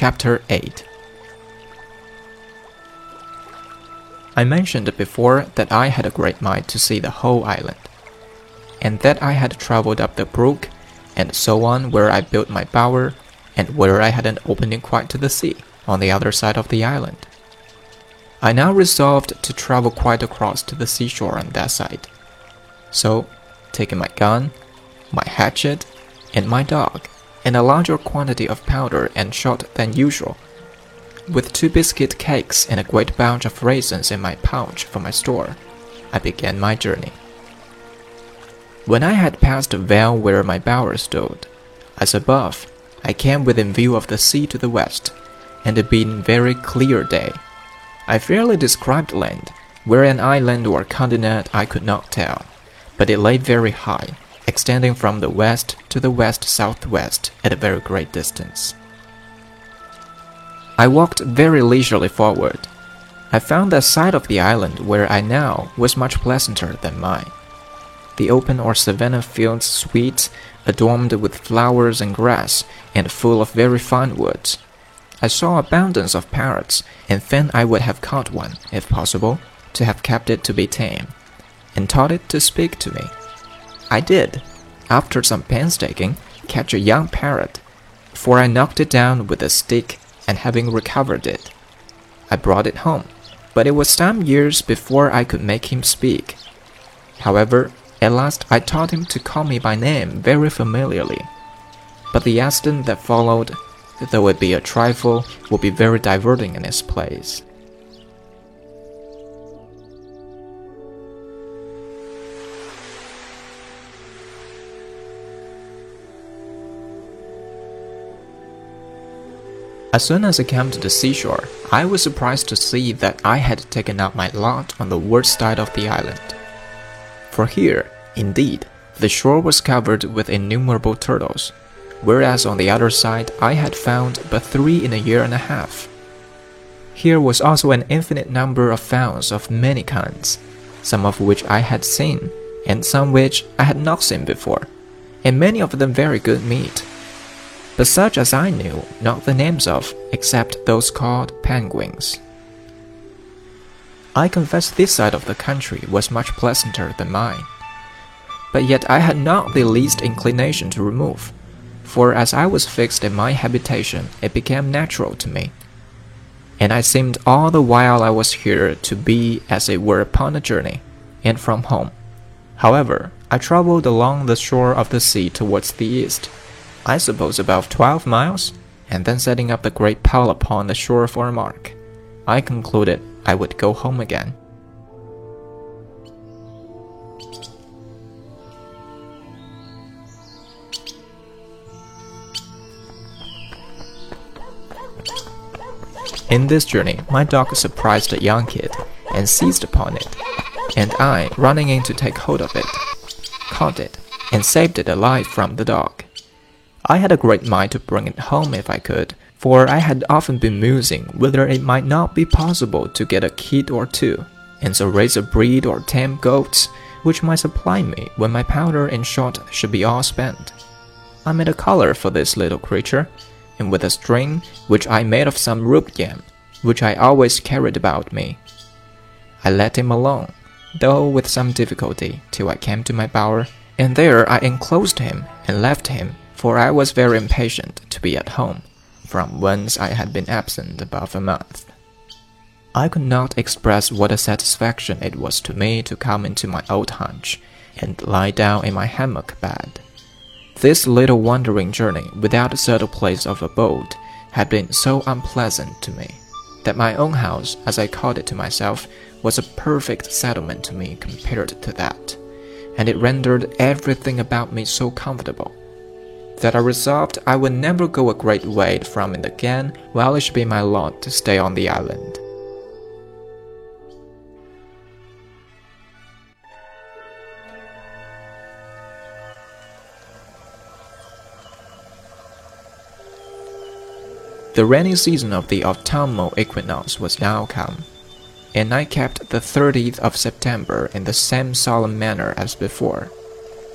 Chapter 8 I mentioned before that I had a great mind to see the whole island, and that I had traveled up the brook and so on where I built my bower, and where I had an opening quite to the sea on the other side of the island. I now resolved to travel quite across to the seashore on that side. So, taking my gun, my hatchet, and my dog, and a larger quantity of powder and shot than usual, with two biscuit cakes and a great bunch of raisins in my pouch for my store, I began my journey. When I had passed the vale where my bower stood, as above, I came within view of the sea to the west, and it being very clear day, I fairly described land, where an island or continent I could not tell, but it lay very high, extending from the west to the west southwest at a very great distance. I walked very leisurely forward. I found that side of the island where I now was much pleasanter than mine. The open or savanna fields sweet, adorned with flowers and grass, and full of very fine woods. I saw abundance of parrots, and then I would have caught one, if possible, to have kept it to be tame, and taught it to speak to me. I did, after some painstaking, catch a young parrot, for I knocked it down with a stick and having recovered it, I brought it home, but it was some years before I could make him speak. However, at last I taught him to call me by name very familiarly. But the accident that followed, though it be a trifle, will be very diverting in its place. As soon as I came to the seashore, I was surprised to see that I had taken up my lot on the worst side of the island. For here, indeed, the shore was covered with innumerable turtles, whereas on the other side I had found but three in a year and a half. Here was also an infinite number of fowls of many kinds, some of which I had seen, and some which I had not seen before, and many of them very good meat but such as I knew not the names of except those called penguins. I confess this side of the country was much pleasanter than mine. But yet I had not the least inclination to remove, for as I was fixed in my habitation, it became natural to me. And I seemed all the while I was here to be as it were upon a journey, and from home. However, I travelled along the shore of the sea towards the east I suppose about 12 miles, and then setting up the great pile upon the shore for a mark, I concluded I would go home again. In this journey, my dog surprised a young kid and seized upon it, and I, running in to take hold of it, caught it and saved it alive from the dog. I had a great mind to bring it home if I could, for I had often been musing whether it might not be possible to get a kid or two, and so raise a breed or tame goats, which might supply me when my powder and shot should be all spent. I made a collar for this little creature, and with a string which I made of some rope yam, which I always carried about me. I let him alone, though with some difficulty, till I came to my bower, and there I enclosed him and left him for I was very impatient to be at home, from whence I had been absent above a month. I could not express what a satisfaction it was to me to come into my old hunch and lie down in my hammock bed. This little wandering journey without a settled place of abode had been so unpleasant to me that my own house, as I called it to myself, was a perfect settlement to me compared to that, and it rendered everything about me so comfortable that I resolved I would never go a great way from it again while it should be my lot to stay on the island. The rainy season of the autumnal equinox was now come, and I kept the 30th of September in the same solemn manner as before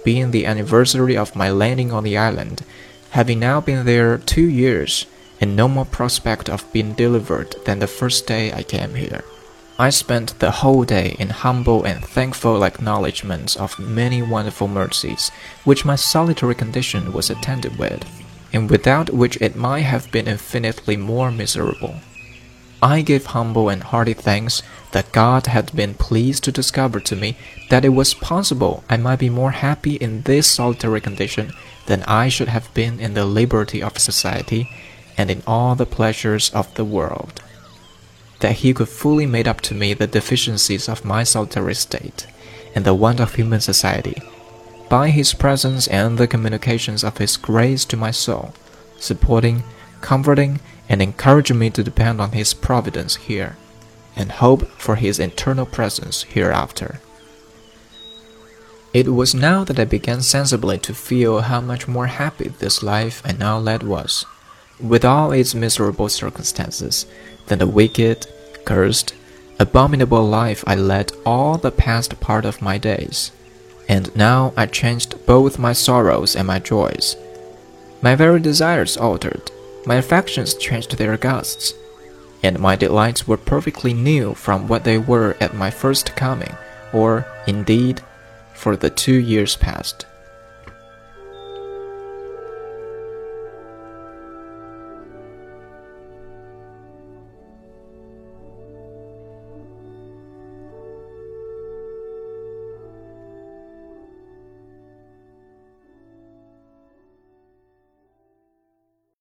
being the anniversary of my landing on the island, having now been there two years, and no more prospect of being delivered than the first day I came here. I spent the whole day in humble and thankful acknowledgments of many wonderful mercies which my solitary condition was attended with, and without which it might have been infinitely more miserable. I gave humble and hearty thanks that God had been pleased to discover to me that it was possible I might be more happy in this solitary condition than I should have been in the liberty of society and in all the pleasures of the world. That he could fully make up to me the deficiencies of my solitary state and the want of human society. By his presence and the communications of his grace to my soul, supporting, comforting, and encouraging me to depend on his providence here, and hope for his eternal presence hereafter. It was now that I began sensibly to feel how much more happy this life I now led was, with all its miserable circumstances, than the wicked, cursed, abominable life I led all the past part of my days. And now I changed both my sorrows and my joys. My very desires altered, my affections changed their gusts, and my delights were perfectly new from what they were at my first coming, or, indeed, for the two years past.